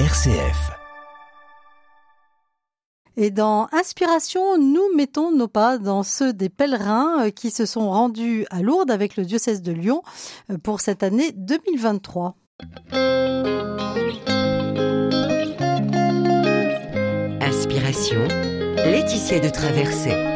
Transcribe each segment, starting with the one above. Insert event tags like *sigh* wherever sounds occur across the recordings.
RCF. Et dans Inspiration, nous mettons nos pas dans ceux des pèlerins euh, qui se sont rendus à Lourdes avec le diocèse de Lyon euh, pour cette année 2023. Inspiration, Laetitia de Traversée.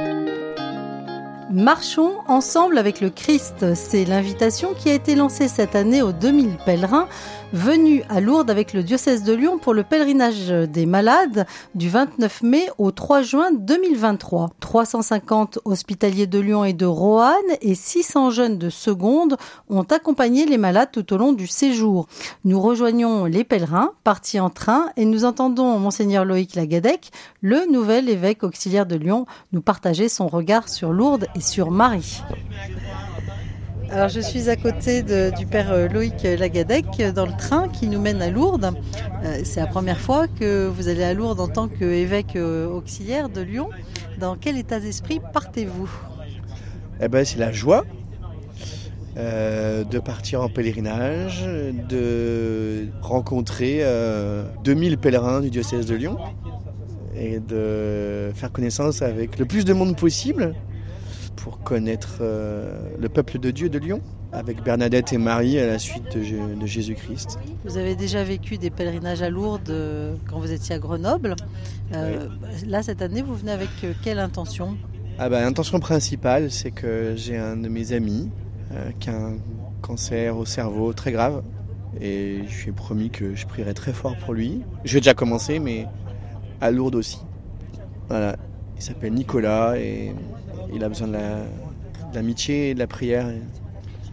Marchons ensemble avec le Christ. C'est l'invitation qui a été lancée cette année aux 2000 pèlerins venus à Lourdes avec le diocèse de Lyon pour le pèlerinage des malades du 29 mai au 3 juin 2023. 350 hospitaliers de Lyon et de Roanne et 600 jeunes de seconde ont accompagné les malades tout au long du séjour. Nous rejoignons les pèlerins partis en train et nous entendons monseigneur Loïc Lagadec, le nouvel évêque auxiliaire de Lyon, nous partager son regard sur Lourdes sur Marie. Alors je suis à côté du père euh, Loïc Lagadec dans le train qui nous mène à Lourdes. Euh, c'est la première fois que vous allez à Lourdes en tant qu'évêque euh, auxiliaire de Lyon. Dans quel état d'esprit partez-vous? Eh ben c'est la joie de partir en pèlerinage, de rencontrer 2000 pèlerins du diocèse de Lyon et de faire connaissance avec le plus de monde possible pour connaître euh, le peuple de Dieu de Lyon avec Bernadette et Marie à la suite de, Jésus-Christ. Vous avez déjà vécu des pèlerinages à Lourdes euh, quand vous étiez à Grenoble. Euh, là, cette année, vous venez avec quelle intention? Ah bah, L'intention principale, c'est que j'ai un de mes amis qui a un cancer au cerveau très grave. Et je lui ai promis que je prierai très fort pour lui. Je vais déjà commencer, mais à Lourdes aussi. Voilà. Il s'appelle Nicolas et il a besoin de l'amitié et de la prière.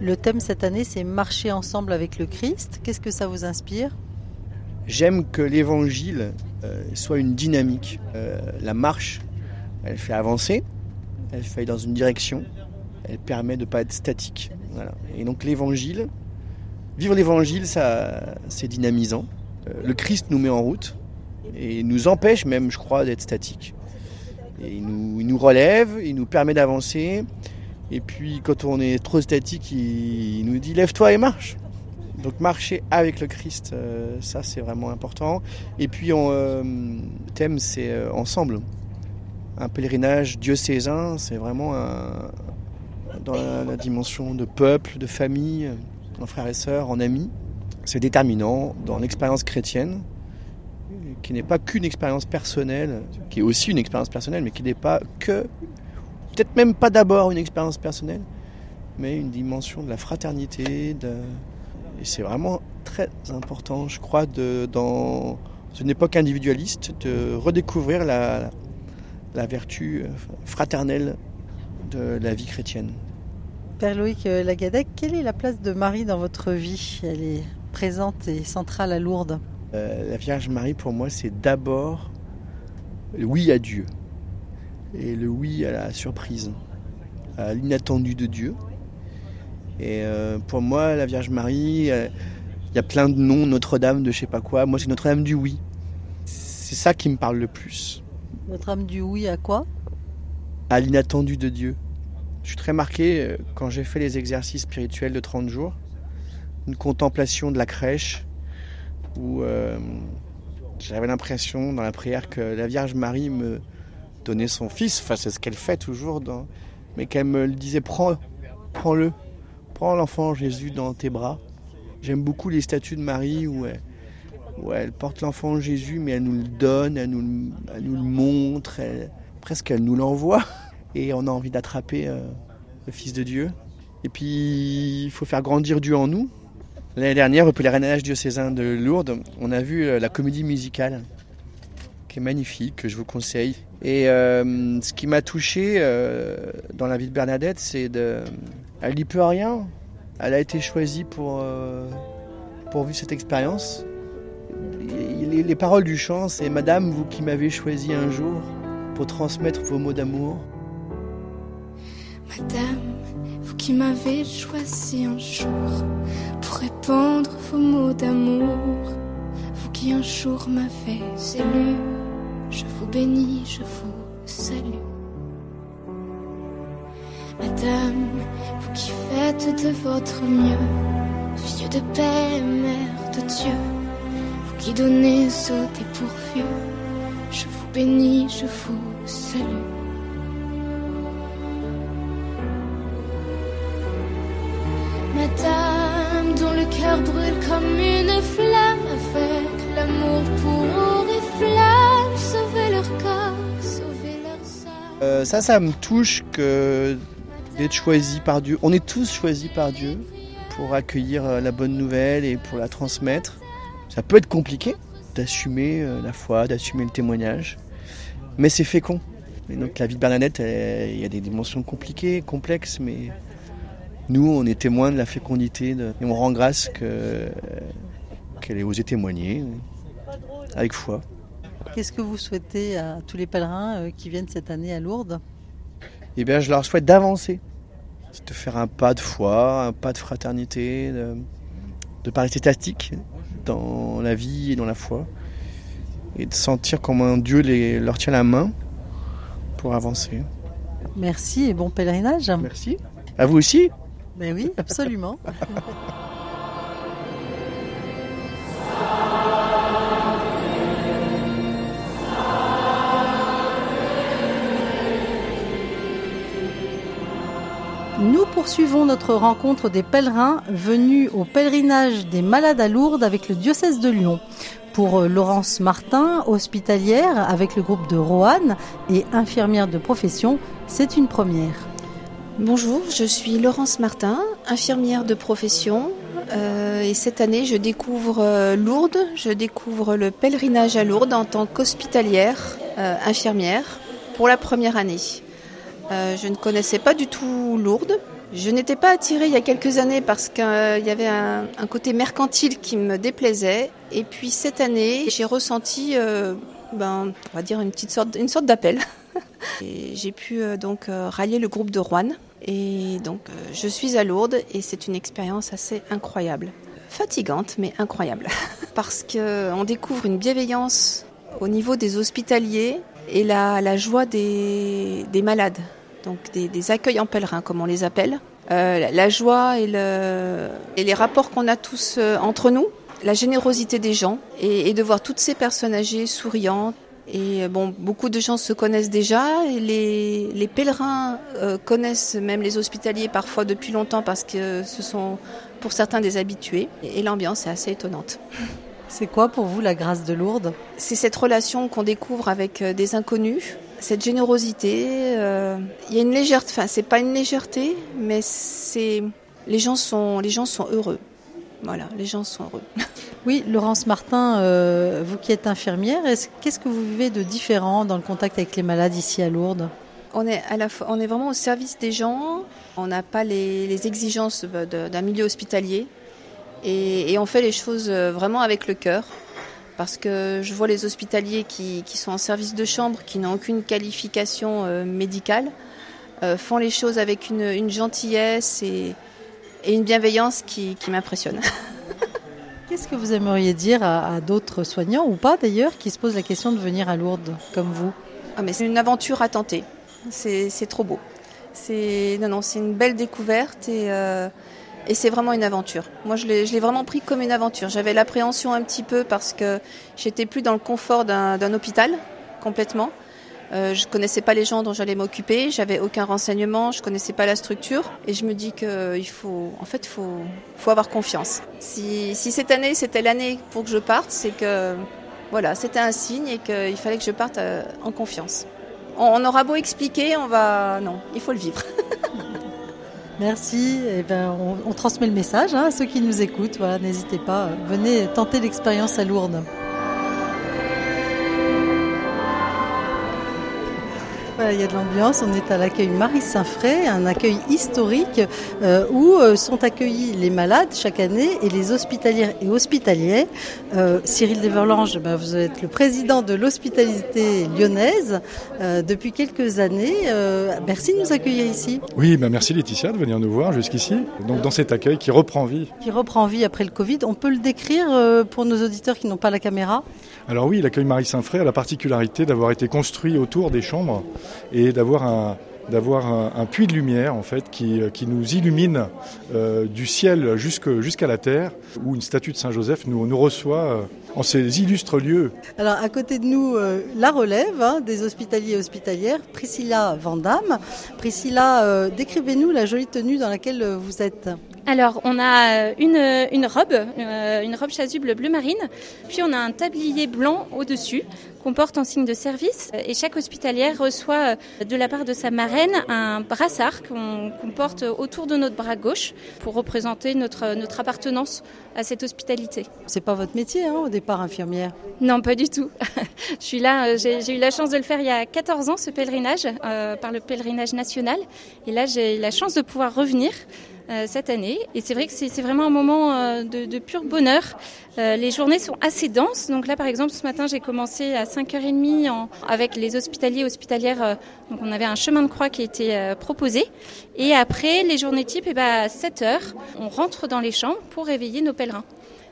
Le thème cette année, c'est marcher ensemble avec le Christ. Qu'est-ce que ça vous inspire? J'aime que l'évangile euh, soit une dynamique. Euh, la marche, elle fait avancer, elle fait dans une direction, elle permet de ne pas être statique. Et donc l'évangile, vivre l'évangile, ça, c'est dynamisant. Euh, le Christ nous met en route et nous empêche même, je crois, d'être statique il, nous, relève, il nous permet d'avancer. Et puis quand on est trop statique, il, nous dit lève-toi et marche. Donc marcher avec le Christ, euh, ça c'est vraiment important. Et puis on, euh, thème c'est euh, ensemble. Un pèlerinage diocésain, c'est vraiment dans la, dimension de peuple, de famille, en frères et sœurs, en amis. C'est déterminant dans l'expérience chrétienne qui n'est pas qu'une expérience personnelle, qui est aussi une expérience personnelle, mais qui n'est pas que, peut-être même pas d'abord une expérience personnelle, mais une dimension de la fraternité. Et c'est vraiment très important, je crois, dans une époque individualiste, de redécouvrir la, la vertu fraternelle de la vie chrétienne. Père Loïc Lagadec, quelle est la place de Marie dans votre vie? Elle est présente et centrale à Lourdes. Euh, la Vierge Marie, pour moi, c'est d'abord le oui à Dieu et le oui à la surprise, à l'inattendu de Dieu. Et euh, pour moi, la Vierge Marie, euh, il y a plein de noms, Notre-Dame de je sais pas quoi. Moi, c'est Notre-Dame du oui. C'est ça qui me parle le plus. Notre-Dame du oui à quoi? À l'inattendu de Dieu. Je suis très marqué quand j'ai fait les exercices spirituels de 30 jours. Une contemplation de la crèche, où euh, j'avais l'impression dans la prière que la Vierge Marie me donnait son fils, enfin c'est ce qu'elle fait toujours, mais qu'elle me disait prends, prends-le, prends l'enfant Jésus dans tes bras. J'aime beaucoup les statues de Marie où elle, porte l'enfant Jésus, mais elle nous le donne, elle nous, nous le montre, presque elle nous l'envoie, *laughs* et on a envie d'attraper euh, le Fils de Dieu. Et puis il faut faire grandir Dieu en nous, L'année dernière, au pèlerinage diocésain de Lourdes, on a vu euh, la comédie musicale, qui est magnifique, que je vous conseille. Et euh, ce qui m'a touché euh, dans la vie de Bernadette, c'est de. Elle n'y peut rien. Elle a été choisie pour, pour vivre cette expérience. Les, les paroles du chant, c'est Madame, vous qui m'avez choisi un jour pour transmettre vos mots d'amour. Madame, vous qui m'avez choisi un jour pour répandre vos mots d'amour. Vous qui un jour m'avez élu, je vous bénis, je vous salue. Madame, vous qui faites de votre mieux, fille de paix, mère de Dieu, vous qui donnez au dépourvu, je vous bénis, je vous salue. Dont le cœur brûle comme une flamme, avec l'amour pour sauvez leur corps, âmes. Euh, ça, ça me touche que d'être choisi par Dieu. On est tous choisis par Dieu pour accueillir euh, la bonne nouvelle et pour la transmettre. Ça peut être compliqué d'assumer euh, la foi, d'assumer le témoignage, mais c'est fécond. Et donc la vie de Bernadette, il y a des dimensions compliquées, complexes, mais nous, on est témoins de la fécondité de- et on rend grâce que- qu'elle ait osé témoigner euh, avec foi. Qu'est-ce que vous souhaitez à tous les pèlerins euh, qui viennent cette année à Lourdes? Eh bien, je leur souhaite d'avancer, de faire un pas de foi, un pas de fraternité, de rester statique dans la vie et dans la foi, et de sentir comment Dieu les, leur tient la main pour avancer. Merci et bon pèlerinage. Merci. À vous aussi. Ben oui, absolument. Nous poursuivons notre rencontre des pèlerins venus au pèlerinage des malades à Lourdes avec le diocèse de Lyon. Pour euh, Laurence Martin, hospitalière avec le groupe de Roanne et infirmière de profession, c'est une première. Bonjour, je suis Laurence Martin, infirmière de profession. euh, et cette année, je découvre euh, Lourdes, je découvre le pèlerinage à Lourdes en tant qu'hospitalière euh, infirmière pour la première année. Je ne connaissais pas du tout Lourdes. Je n'étais pas attirée il y a quelques années parce qu'il y avait un, côté mercantile qui me déplaisait. Et puis cette année, j'ai ressenti, ben, on va dire une petite sorte, sorte d'appel. *laughs* J'ai pu donc rallier le groupe de Rouen. Et donc euh, je suis à Lourdes et c'est une expérience assez incroyable. Fatigante mais incroyable. *laughs* Parce qu'on découvre une bienveillance au niveau des hospitaliers et la, joie des, des malades. Donc des, accueils en pèlerin comme on les appelle. Euh, la, joie et, le, et les rapports qu'on a tous euh, entre nous. La générosité des gens et de voir toutes ces personnes âgées souriantes, et bon, beaucoup de gens se connaissent déjà. Les, les pèlerins euh, connaissent même les hospitaliers parfois depuis longtemps parce que ce sont pour certains des habitués. Et, et l'ambiance est assez étonnante. C'est quoi pour vous la grâce de Lourdes? C'est cette relation qu'on découvre avec euh, des inconnus, cette générosité. euh, Il y a une légèreté, enfin c'est pas une légèreté, mais c'est les gens sont les gens sont heureux. Voilà, les gens sont heureux. *laughs* Oui, Laurence Martin, euh, vous qui êtes infirmière, est-ce- qu'est-ce que vous vivez de différent dans le contact avec les malades ici à Lourdes? On est, à la fois, on est vraiment au service des gens, on n'a pas les, les exigences d'un milieu hospitalier et, et on fait les choses euh, vraiment avec le cœur. Parce que je vois les hospitaliers qui, qui sont en service de chambre, qui n'ont aucune qualification euh, médicale, euh, font les choses avec une, une gentillesse et, et une bienveillance qui, qui m'impressionne. *laughs* Qu'est-ce que vous aimeriez dire à, à d'autres soignants, ou pas d'ailleurs, qui se posent la question de venir à Lourdes, comme vous? Ah, mais c'est une aventure à tenter. C'est c'est trop beau. C'est non non, c'est une belle découverte et euh, et c'est vraiment une aventure. Moi, je l'ai je l'ai vraiment pris comme une aventure. J'avais l'appréhension un petit peu parce que j'étais plus dans le confort d'un d'un hôpital complètement. Euh, je connaissais pas les gens dont j'allais m'occuper, j'avais aucun renseignement, je connaissais pas la structure et je me dis que il faut, en fait, faut, faut avoir confiance. Si, si cette année c'était l'année pour que je parte, c'est que voilà, c'était un signe et qu'il fallait que je parte euh, en confiance. On, aura beau expliquer, on va, non, il faut le vivre. *laughs* Merci. Eh ben, on, transmet le message hein, à ceux qui nous écoutent. Voilà, n'hésitez pas. euh, Venez tenter l'expérience à Lourdes. Il y a de l'ambiance. On est à l'accueil Marie Saint-Fray, un accueil historique euh, où euh, sont accueillis les malades chaque année et les hospitalières et hospitaliers. Euh, Cyril Deverlange, ben, vous êtes le président de l'hospitalité lyonnaise euh, depuis quelques années. Euh, merci de nous accueillir ici. Oui, bah merci Laetitia de venir nous voir jusqu'ici. Donc dans cet accueil qui reprend vie. qui reprend vie après le Covid. On peut le décrire euh, pour nos auditeurs qui n'ont pas la caméra? Alors oui, l'accueil Marie Saint-Fré a la particularité d'avoir été construit autour des chambres et d'avoir un puits de lumière en fait qui, qui nous illumine euh, du ciel jusqu'à la terre où une statue de Saint Joseph nous, reçoit euh, en ces illustres lieux. Alors à côté de nous, euh, la relève hein, des hospitaliers et hospitalières, Priscilla Vandamme. Priscilla, euh, décrivez-nous la jolie tenue dans laquelle euh, vous êtes. Alors, on a une, une robe, euh, une robe chasuble bleu marine, puis on a un tablier blanc au-dessus qu'on porte en signe de service. Et chaque hospitalière reçoit euh, de la part de sa marraine un brassard qu'on qu'on porte autour de notre bras gauche pour représenter notre, notre appartenance à cette hospitalité. C'est pas votre métier hein, au départ, infirmière. Non, pas du tout. *laughs* Je suis là, euh, j'ai eu la chance de le faire il y a 14 ans, ce pèlerinage, euh, par le pèlerinage national. Et là, j'ai eu la chance de pouvoir revenir euh, cette année. Et c'est vrai que c'est vraiment un moment euh, de, pur bonheur. Euh, les journées sont assez denses. Donc là, par exemple, ce matin, j'ai commencé à 5h30 en, avec les hospitaliers et hospitalières. euh, donc on avait un chemin de croix qui était euh, proposé. Et après, les journées types, eh ben, à 7h, on rentre dans les chambres pour réveiller nos pèlerins.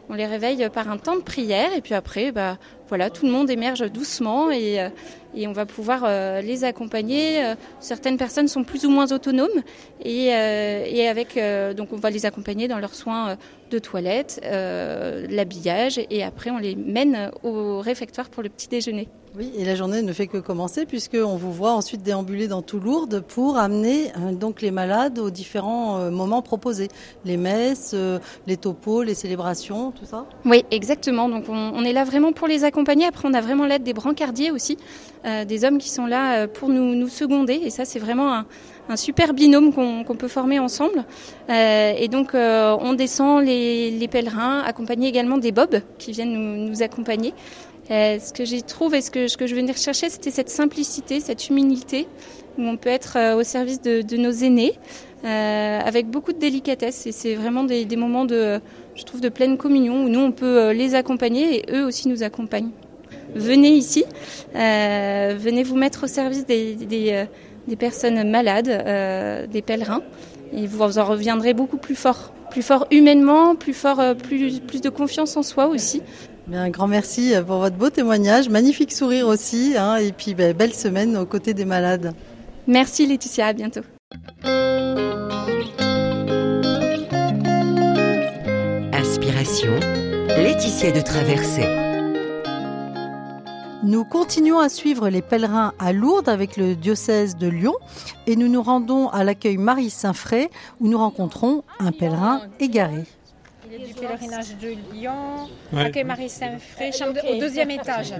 On les réveille par un temps de prière et puis après, bah, voilà, tout le monde émerge doucement et, euh, et on va pouvoir euh, les accompagner. Euh, Certaines personnes sont plus ou moins autonomes et, et avec donc on va les accompagner dans leurs soins de toilette, l'habillage et après on les mène au réfectoire pour le petit déjeuner. Oui, et la journée ne fait que commencer puisqu'on vous voit ensuite déambuler dans tout Lourdes pour amener donc les malades aux différents moments proposés. Les messes, les topos, les célébrations, tout ça. Oui, exactement. Donc on, on est là vraiment pour les accompagner. Après, on a vraiment l'aide des brancardiers aussi, euh, des hommes qui sont là euh, pour nous, nous seconder. Et ça, c'est vraiment un, super binôme qu'on peut former ensemble. Euh, et donc, on descend les, pèlerins, accompagnés également des bobs qui viennent nous, accompagner. Ce que j'y trouve et ce que, je venais rechercher, c'était cette simplicité, cette humilité, où on peut être au service de nos aînés, euh, avec beaucoup de délicatesse. Et c'est vraiment des, des moments de, je trouve, de pleine communion, où nous, on peut euh, les accompagner et eux aussi nous accompagnent. Venez ici, euh, venez vous mettre au service des, des, euh, des personnes malades, euh, des pèlerins, et vous en reviendrez beaucoup plus fort, plus fort humainement, plus fort, euh, plus, plus de confiance en soi aussi. Bien, un grand merci pour votre beau témoignage, magnifique sourire aussi, hein, et puis ben, belle semaine aux côtés des malades. Merci Laetitia, à bientôt. Inspiration, Laetitia de Traversée. Nous continuons à suivre les pèlerins à Lourdes avec le diocèse de Lyon et nous nous rendons à l'accueil Marie Saint-Fray où nous rencontrons un pèlerin égaré. Il est du pèlerinage de Lyon, Ouais. accueil Marie Saint-Fray, chambre de- au deuxième étage.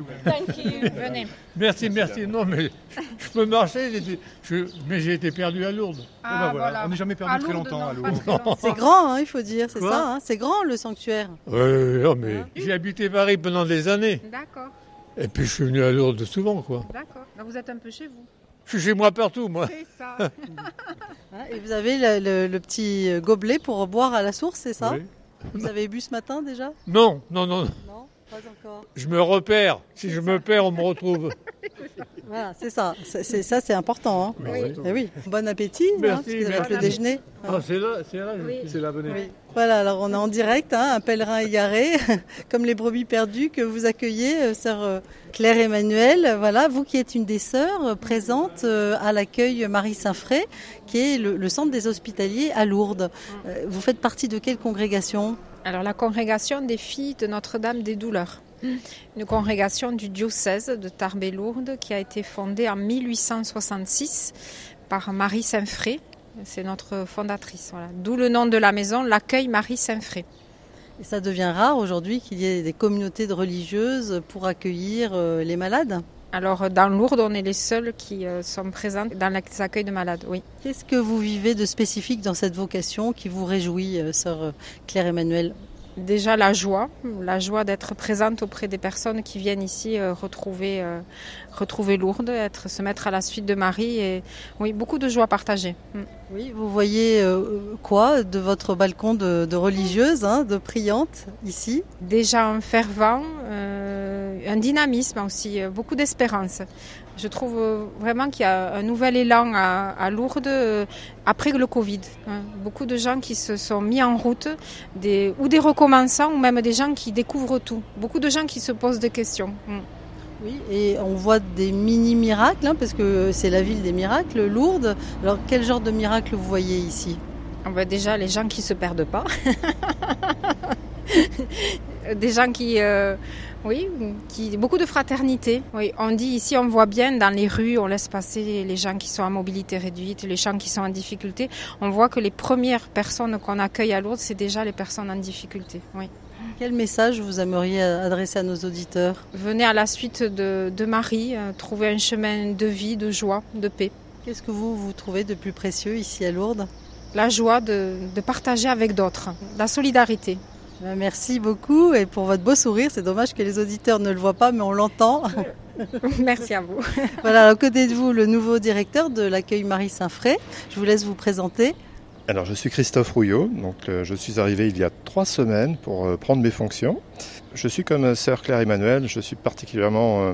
Venez. Merci, merci. Non, mais peux marcher, j'étais- je- mais j'ai été perdu à Lourdes. Ah, ben voilà, on n'est jamais perdu À très Lourdes, longtemps non, à pas Lourdes. très longtemps. C'est grand, hein, il faut dire, c'est Quoi ça, hein, c'est grand le sanctuaire. Ouais, non, mais j'ai habité Paris pendant des années. D'accord, Et puis je suis venu à Lourdes souvent, quoi. d'accord. Donc vous êtes un peu chez vous. Je suis chez moi partout, moi. C'est ça. *laughs* *laughs* Hein, Et vous avez le, le- le petit gobelet pour boire à la source, c'est ça Oui. Vous avez bu ce matin déjà? Non, non, non. Non, pas encore. Je me repère. Si je me perds, on me retrouve. *laughs* Voilà, c'est ça, c'est c'est- ça c'est important. Hein. Oui. Eh oui, bon appétit, hein, Merci, avez merci. le déjeuner. Ah, c'est là, c'est là. Oui. C'est. Oui. Voilà, alors on est en direct, hein, un pèlerin égaré, *laughs* comme les brebis perdues que vous accueillez, euh, sœur euh, Claire Emmanuel. Voilà, vous qui êtes une des sœurs euh, présentes euh, à l'accueil Marie Saint-Fray, qui est le, le centre des hospitaliers à Lourdes. Euh, Vous faites partie de quelle congrégation? Alors la congrégation des filles de Notre-Dame des Douleurs. Une congrégation du diocèse de Tarbes-Lourdes qui a été fondée en 1866 par Marie Saint-Fray. C'est notre fondatrice. Voilà. D'où le nom de la maison, l'accueil Marie Saint-Fray. Et ça devient rare aujourd'hui qu'il y ait des communautés de religieuses pour accueillir euh, les malades? Alors dans Lourdes, on est les seuls qui euh, sont présents dans les accueils de malades. Oui. Qu'est-ce que vous vivez de spécifique dans cette vocation qui vous réjouit, euh, sœur euh, Claire Emmanuel Déjà la joie, la joie d'être présente auprès des personnes qui viennent ici euh, retrouver, euh, retrouver Lourdes, être, se mettre à la suite de Marie et oui, beaucoup de joie partagée. Mm. Oui, vous voyez euh, quoi de votre balcon de, de religieuse, hein, de priante ici? Déjà un fervent, un dynamisme aussi, beaucoup d'espérance. Je trouve euh, vraiment qu'il y a un nouvel élan à, à Lourdes euh, après le Covid. hein. Beaucoup de gens qui se sont mis en route, des, ou des recommençants, ou même des gens qui découvrent tout. Beaucoup de gens qui se posent des questions. Mm. Oui, et on voit des mini-miracles, hein, parce que c'est la ville des miracles, Lourdes. Alors quel genre de miracle vous voyez ici? Ah ben déjà, les gens qui se perdent pas. *laughs* Des gens qui, euh, oui, qui, beaucoup de fraternité. Oui, on dit ici, on voit bien dans les rues, on laisse passer les gens qui sont à mobilité réduite, les gens qui sont en difficulté. On voit que les premières personnes qu'on accueille à Lourdes, c'est déjà les personnes en difficulté. Oui. Quel message vous aimeriez adresser à nos auditeurs? Venez à la suite de, de Marie, euh, trouver un chemin de vie, de joie, de paix. Qu'est-ce que vous, vous trouvez de plus précieux ici à Lourdes? La joie de, de partager avec d'autres, la solidarité. Ben, merci beaucoup et pour votre beau sourire. C'est dommage que les auditeurs ne le voient pas, mais on l'entend. *laughs* Merci à vous. *laughs* voilà, à côté de vous, le nouveau directeur de l'accueil Marie Saint-Fray? Je vous laisse vous présenter. Alors, je suis Christophe Rouillot. Donc, euh, je suis arrivé il y a trois semaines pour euh, prendre mes fonctions. Je suis comme euh, sœur Claire Emmanuel. Je suis particulièrement euh,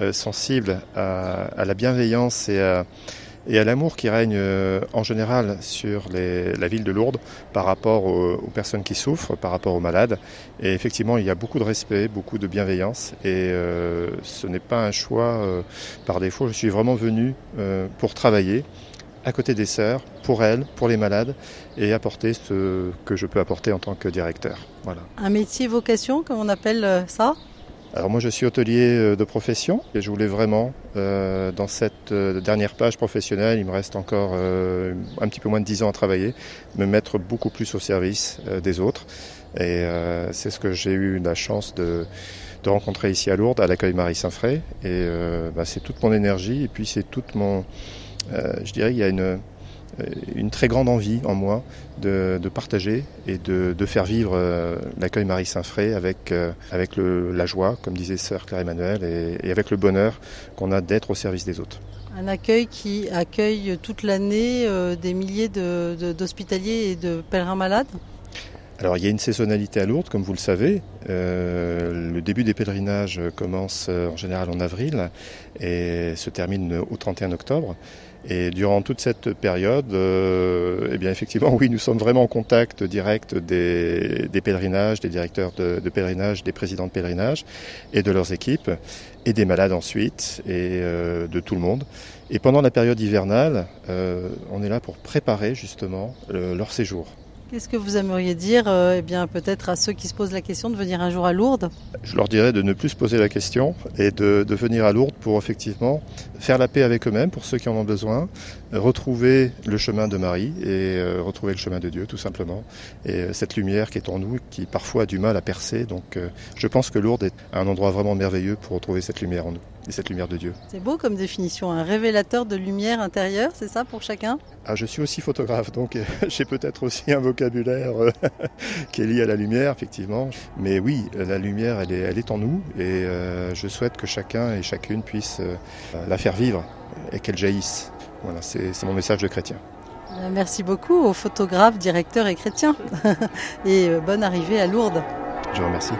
euh, sensible à, à, la bienveillance et à, et à l'amour qui règne euh, en général sur la ville de Lourdes par rapport aux, personnes qui souffrent, par rapport aux malades. Et effectivement, il y a beaucoup de respect, beaucoup de bienveillance. Et euh, ce n'est pas un choix par défaut. Je suis vraiment venu pour travailler à côté des sœurs, pour elles, pour les malades, et apporter ce que je peux apporter en tant que directeur. Voilà. Un métier vocation, comme on appelle ça? Alors moi je suis hôtelier de profession et je voulais vraiment euh, dans cette euh, dernière page professionnelle, il me reste encore euh, un petit peu moins de 10 ans à travailler, me mettre beaucoup plus au service euh, des autres. Et euh, c'est ce que j'ai eu la chance de, de, rencontrer ici à Lourdes à l'accueil Marie Saint-Fray. Et euh, bah, c'est toute mon énergie et puis c'est toute mon je dirais qu'il y a une une très grande envie en moi de, de partager et de, de, faire vivre euh, l'accueil Marie Saint-Fray avec, euh, avec le, la joie, comme disait sœur Claire Emmanuel, et, et avec le bonheur qu'on a d'être au service des autres. Un accueil qui accueille toute l'année euh, des milliers d'hospitaliers de, et de pèlerins malades alors il y a une saisonnalité à Lourdes, comme vous le savez. Euh, le début des pèlerinages commence en général en avril et se termine au 31 octobre. Et durant toute cette période, euh, eh bien effectivement, oui, nous sommes vraiment en contact direct des, pèlerinages, des directeurs de, de, pèlerinage, des présidents de pèlerinage et de leurs équipes, et des malades ensuite, et euh, de tout le monde. Et pendant la période hivernale, euh, on est là pour préparer justement le, leur séjour. Qu'est-ce que vous aimeriez dire euh, eh bien, peut-être à ceux qui se posent la question de venir un jour à Lourdes Je leur dirais de ne plus se poser la question et de, venir à Lourdes pour effectivement faire la paix avec eux-mêmes, pour ceux qui en ont besoin, retrouver le chemin de Marie et euh, retrouver le chemin de Dieu, tout simplement. Et euh, cette lumière qui est en nous, qui parfois a du mal à percer. Donc je pense que Lourdes est un endroit vraiment merveilleux pour retrouver cette lumière en nous et cette lumière de Dieu. C'est beau comme définition, un révélateur de lumière intérieure, c'est ça pour chacun? Ah, Je suis aussi photographe, donc *laughs* j'ai peut-être aussi un vocabulaire *laughs* qui est lié à la lumière, effectivement. Mais oui, la lumière, elle est, elle est en nous et euh, je souhaite que chacun et chacune puisse euh, la faire vivre et qu'elle jaillisse. Voilà, c'est mon message de chrétien. Merci beaucoup aux photographes, directeurs et chrétiens. *laughs* et euh, bonne arrivée à Lourdes. Je vous remercie.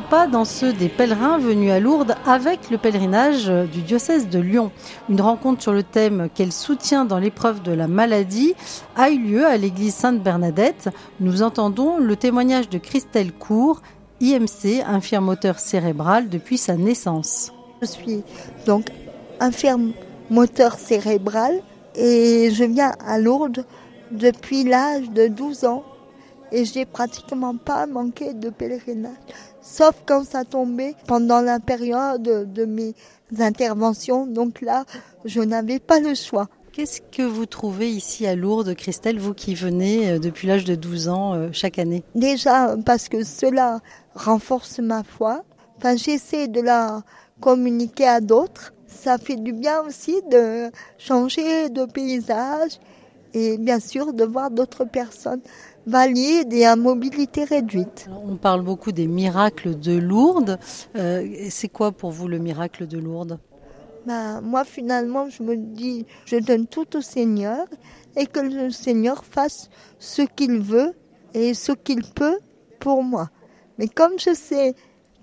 Pas dans ceux des pèlerins venus à Lourdes avec le pèlerinage du diocèse de Lyon. Une rencontre sur le thème Quel soutien dans l'épreuve de la maladie a eu lieu à l'église Sainte-Bernadette. Nous entendons le témoignage de Christelle Cour, IMC, infirme moteur cérébral depuis sa naissance. Je suis donc infirme moteur cérébral et je viens à Lourdes depuis l'âge de 12 ans et j'ai pratiquement pas manqué de pèlerinage, sauf quand ça tombait pendant la période de mes interventions. Donc là, je n'avais pas le choix. Qu'est-ce que vous trouvez ici à Lourdes, Christelle, vous qui venez depuis l'âge de 12 ans chaque année? Déjà parce que cela renforce ma foi. Enfin, j'essaie de la communiquer à d'autres. Ça fait du bien aussi de changer de paysage et bien sûr de voir d'autres personnes valides et à mobilité réduite. On parle beaucoup des miracles de Lourdes. Euh, c'est quoi pour vous le miracle de Lourdes? Ben, Moi, finalement, je me dis, je donne tout au Seigneur et que le Seigneur fasse ce qu'il veut et ce qu'il peut pour moi. Mais comme je sais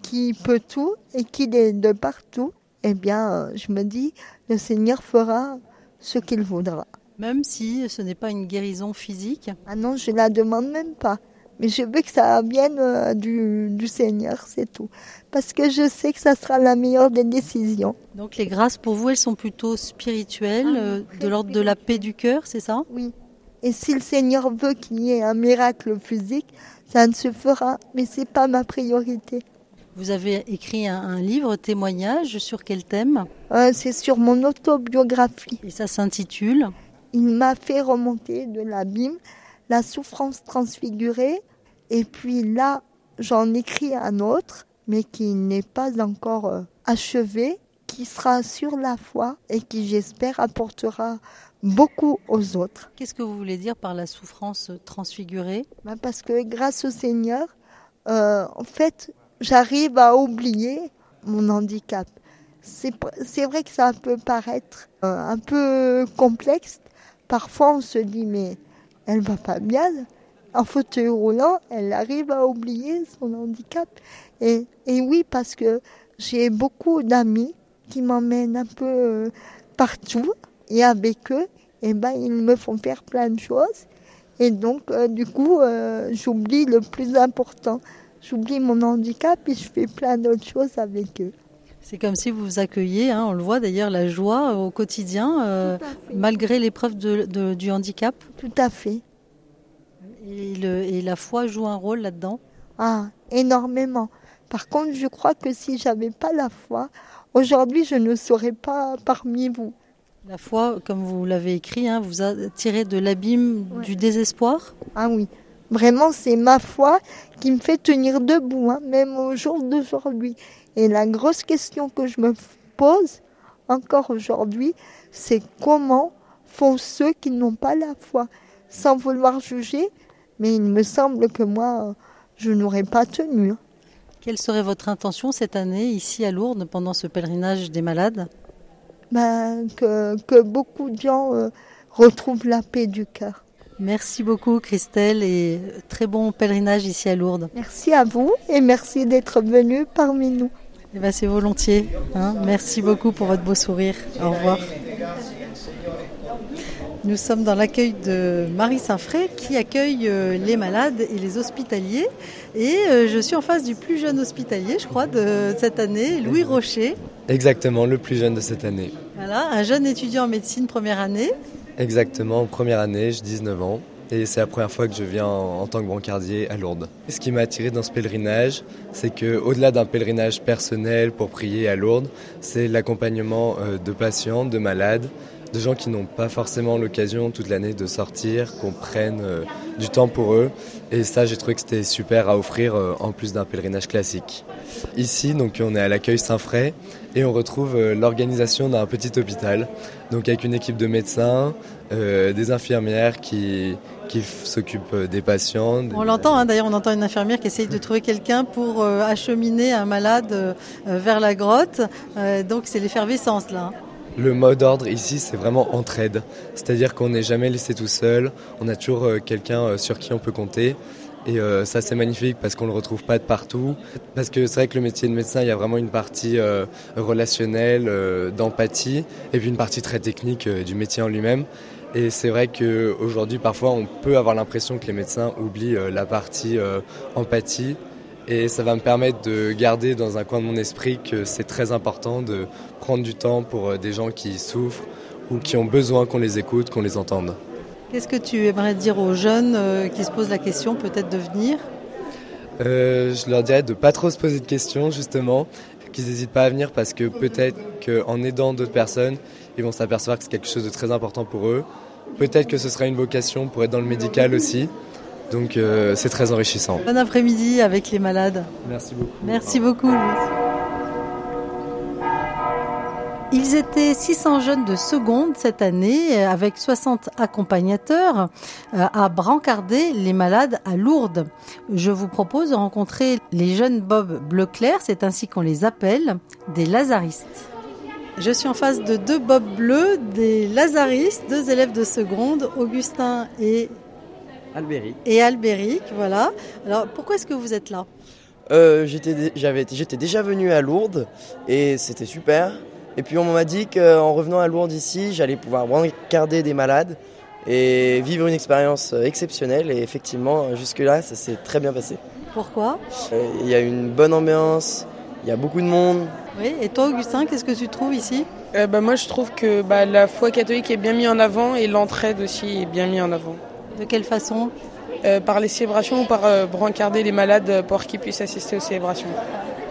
qu'il peut tout et qu'il est de partout, eh bien, je me dis, le Seigneur fera ce qu'il voudra. Même si ce n'est pas une guérison physique Ah non, je la demande même pas. Mais je veux que ça vienne euh, du, du Seigneur, c'est tout. Parce que je sais que ça sera la meilleure des décisions. Donc les grâces pour vous, elles sont plutôt spirituelles, euh, de l'ordre de la paix du cœur, c'est ça? Oui. Et si le Seigneur veut qu'il y ait un miracle physique, ça ne se fera, mais c'est pas ma priorité. Vous avez écrit un, un livre, témoignage, sur quel thème? Euh, c'est sur mon autobiographie. Et ça s'intitule? Il m'a fait remonter de l'abîme la souffrance transfigurée. Et puis là, j'en écris un autre, mais qui n'est pas encore euh, achevé, qui sera sur la foi et qui, j'espère, apportera beaucoup aux autres. Qu'est-ce que vous voulez dire par la souffrance transfigurée? Ben, Parce que grâce au Seigneur, euh, en fait, j'arrive à oublier mon handicap. C'est c'est vrai que ça peut paraître euh, un peu complexe. Parfois, on se dit, mais elle va pas bien. En fauteuil roulant, elle arrive à oublier son handicap. Et, et oui, parce que j'ai beaucoup d'amis qui m'emmènent un peu euh, partout. Et avec eux, eh ben, ils me font faire plein de choses. Et donc, euh, du coup, euh, j'oublie le plus important. J'oublie mon handicap et je fais plein d'autres choses avec eux. C'est comme si vous vous accueillez, hein, on le voit d'ailleurs, la joie au quotidien, euh, malgré l'épreuve de- de- du handicap. Tout à fait. Et, le- et la foi joue un rôle là-dedans? Ah, énormément. Par contre, je crois que si j'avais pas la foi, aujourd'hui, je ne serais pas parmi vous. La foi, comme vous l'avez écrit, hein, vous a tiré de l'abîme du désespoir? Ah oui, vraiment, c'est ma foi qui me fait tenir debout, hein, même au jour d'aujourd'hui. Et la grosse question que je me pose encore aujourd'hui, c'est comment font ceux qui n'ont pas la foi, sans vouloir juger, mais il me semble que moi, je n'aurais pas tenu. hein. Quelle serait votre intention cette année ici à Lourdes pendant ce pèlerinage des malades? Ben, que, que beaucoup de gens euh, retrouvent la paix du cœur. Merci beaucoup Christelle et très bon pèlerinage ici à Lourdes. Merci à vous et merci d'être venu parmi nous. Eh ben, c'est volontiers. hein. Merci beaucoup pour votre beau sourire. Au revoir. Nous sommes dans l'accueil de Marie Saint-Fray qui accueille euh, les malades et les hospitaliers. Et euh, je suis en face du plus jeune hospitalier, je crois, de cette année, Louis Rocher. Exactement, le plus jeune de cette année. Voilà, un jeune étudiant en médecine première année. Exactement, première année, j'ai 19 ans. Et c'est la première fois que je viens en, tant que brancardier à Lourdes. Ce qui m'a attiré dans ce pèlerinage, c'est que au-delà d'un pèlerinage personnel pour prier à Lourdes, c'est l'accompagnement euh, de patients, de malades, de gens qui n'ont pas forcément l'occasion toute l'année de sortir, qu'on prenne euh, du temps pour eux. Et ça, j'ai trouvé que c'était super à offrir euh, en plus d'un pèlerinage classique. Ici, donc, on est à l'accueil Saint-Fray et on retrouve euh, l'organisation d'un petit hôpital, donc avec une équipe de médecins, des infirmières qui, s'occupent des patients. On l'entend, hein, d'ailleurs, on entend une infirmière qui essaye de trouver quelqu'un pour acheminer un malade vers la grotte. Donc c'est l'effervescence là. Le mot d'ordre ici, c'est vraiment entraide. C'est-à-dire qu'on n'est jamais laissé tout seul, on a toujours euh, quelqu'un euh, sur qui on peut compter. Et euh, ça, c'est magnifique parce qu'on ne le retrouve pas de partout. Parce que c'est vrai que le métier de médecin, il y a vraiment une partie relationnelle, d'empathie, et puis une partie très technique du métier en lui-même. Et c'est vrai qu'aujourd'hui, parfois, on peut avoir l'impression que les médecins oublient la partie empathie. Et ça va me permettre de garder dans un coin de mon esprit que c'est très important de prendre du temps pour euh, des gens qui souffrent ou qui ont besoin qu'on les écoute, qu'on les entende. Qu'est-ce que tu aimerais dire aux jeunes euh, qui se posent la question peut-être de venir? Euh, je leur dirais de pas trop se poser de questions justement, qu'ils n'hésitent pas à venir parce que peut-être qu'en aidant d'autres personnes, ils vont s'apercevoir que c'est quelque chose de très important pour eux. Peut-être que ce sera une vocation pour être dans le médical aussi. Donc euh, c'est très enrichissant. Bon après-midi avec les malades. Merci beaucoup. Merci beaucoup. Louis. Ils étaient 600 jeunes de seconde cette année, euh, avec 60 accompagnateurs, euh, à brancarder les malades à Lourdes. Je vous propose de rencontrer les jeunes Bob Bleu Clair, c'est ainsi qu'on les appelle, des lazaristes. Je suis en face de deux Bob bleus, des lazaristes, deux élèves de seconde, Augustin et, Albéric. et Albéric. Voilà. Alors pourquoi est-ce que vous êtes là? Euh, j'étais déjà venu à Lourdes et c'était super. Et puis on m'a dit qu'en revenant à Lourdes ici, j'allais pouvoir brancarder des malades et vivre une expérience exceptionnelle. Et effectivement, jusque-là, ça s'est très bien passé. Pourquoi? Euh, Il y a une bonne ambiance, il y a beaucoup de monde. Oui, et toi Augustin, qu'est-ce que tu trouves ici? Euh, bah, Moi, je trouve que bah, la foi catholique est bien mise en avant et l'entraide aussi est bien mise en avant. De quelle façon Euh, Par les célébrations ou par euh, brancarder les malades pour qu'ils puissent assister aux célébrations.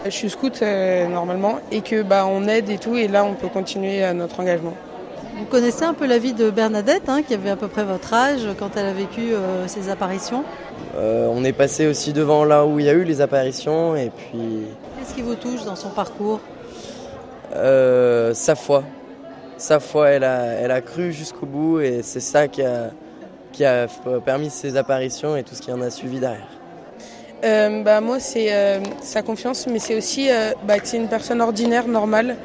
Je suis scout euh, normalement et que bah, on aide et tout et là on peut continuer à notre engagement. Vous connaissez un peu la vie de Bernadette, hein, qui avait à peu près votre âge quand elle a vécu euh, ses apparitions? Euh, on est passé aussi devant là où il y a eu les apparitions et puis Qu'est-ce qui vous touche dans son parcours? Euh, sa foi. Sa foi, elle a, elle a cru jusqu'au bout et c'est ça qui a, qui a permis ses apparitions et tout ce qui en a suivi derrière. Euh, bah, moi, c'est euh, sa confiance, mais c'est aussi euh, bah, que c'est une personne ordinaire, normale,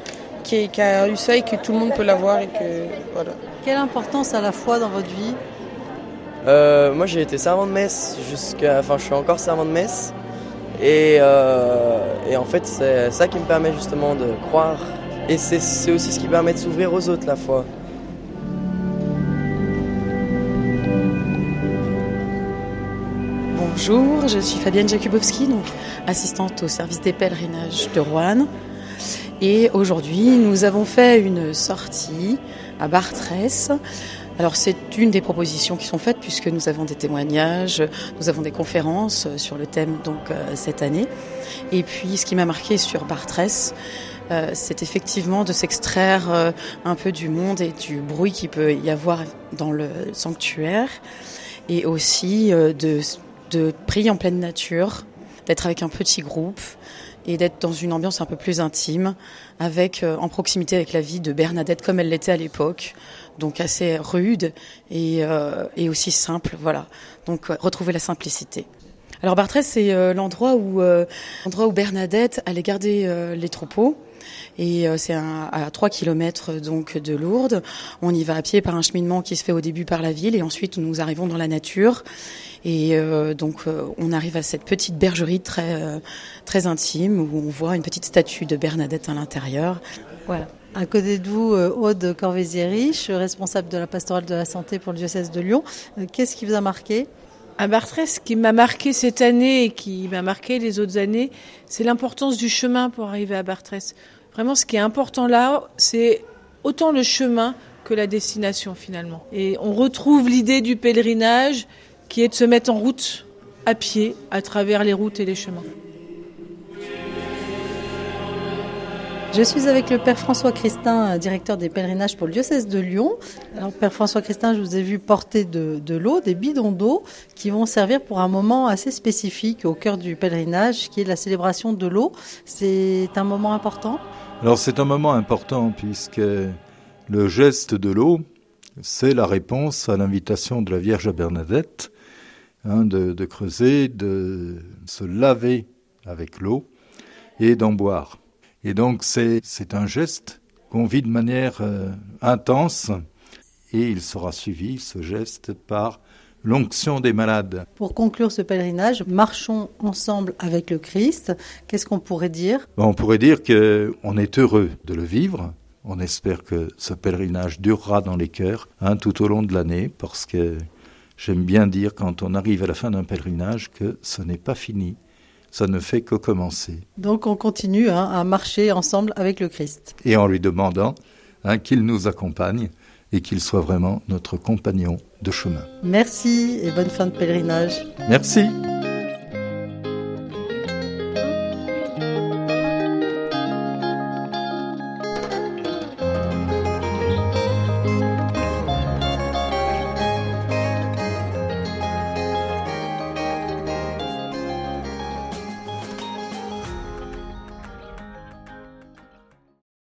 qui, est- qui a eu ça et que tout le monde peut l'avoir. Et que, voilà. Quelle importance a la foi dans votre vie? Euh, moi, j'ai été servant de messe jusqu'à. Enfin, je suis encore servant de messe. Et, euh, et en fait, c'est ça qui me permet justement de croire. Et c'est c'est aussi ce qui permet de s'ouvrir aux autres, la foi. Bonjour, je suis Fabienne Jakubowski, donc assistante au service des pèlerinages de Rouen. Et aujourd'hui, nous avons fait une sortie à Bartrès. Alors c'est une des propositions qui sont faites puisque nous avons des témoignages, nous avons des conférences sur le thème donc euh, cette année. Et puis ce qui m'a marqué sur Bartrès, euh, c'est effectivement de s'extraire euh, un peu du monde et du bruit qu'il peut y avoir dans le sanctuaire et aussi de, de prier en pleine nature, d'être avec un petit groupe et d'être dans une ambiance un peu plus intime, avec euh, en proximité avec la vie de Bernadette comme elle l'était à l'époque, donc assez rude et, euh, et aussi simple, voilà. Donc euh, retrouver la simplicité. Alors Bartrès, c'est euh, l'endroit où, euh, l'endroit où Bernadette allait garder euh, les troupeaux. Et euh, c'est à 3 km donc de Lourdes. On y va à pied par un cheminement qui se fait au début par la ville et ensuite nous arrivons dans la nature. Et euh, donc euh, on arrive à cette petite bergerie très euh, très intime où on voit une petite statue de Bernadette à l'intérieur. Voilà. À côté de vous, euh, Aude Corvézier-Riche, responsable de la pastorale de la santé pour le diocèse de Lyon. Euh, Qu'est-ce qui vous a marqué? À Bartrès, ce qui m'a marqué cette année et qui m'a marqué les autres années, c'est l'importance du chemin pour arriver à Bartrès. Vraiment, ce qui est important là, c'est autant le chemin que la destination finalement. Et on retrouve l'idée du pèlerinage qui est de se mettre en route à pied à travers les routes et les chemins. Je suis avec le Père François Christin, euh, directeur des pèlerinages pour le diocèse de Lyon. Alors, Père François Christin, je vous ai vu porter de, l'eau, des bidons d'eau, qui vont servir pour un moment assez spécifique au cœur du pèlerinage, qui est la célébration de l'eau. C'est un moment important? Alors c'est un moment important puisque le geste de l'eau, c'est la réponse à l'invitation de la Vierge à Bernadette hein, de creuser, de se laver avec l'eau et d'en boire. Et donc c'est un geste qu'on vit de manière euh, intense et il sera suivi, ce geste, par l'onction des malades. Pour conclure ce pèlerinage, marchons ensemble avec le Christ. Qu'est-ce qu'on pourrait dire? On pourrait dire qu'on est heureux de le vivre. On espère que ce pèlerinage durera dans les cœurs hein, tout au long de l'année, parce que j'aime bien dire quand on arrive à la fin d'un pèlerinage que ce n'est pas fini, ça ne fait que commencer. Donc on continue hein, à marcher ensemble avec le Christ. Et en lui demandant hein, qu'il nous accompagne et qu'il soit vraiment notre compagnon de chemin. Merci et bonne fin de pèlerinage. Merci.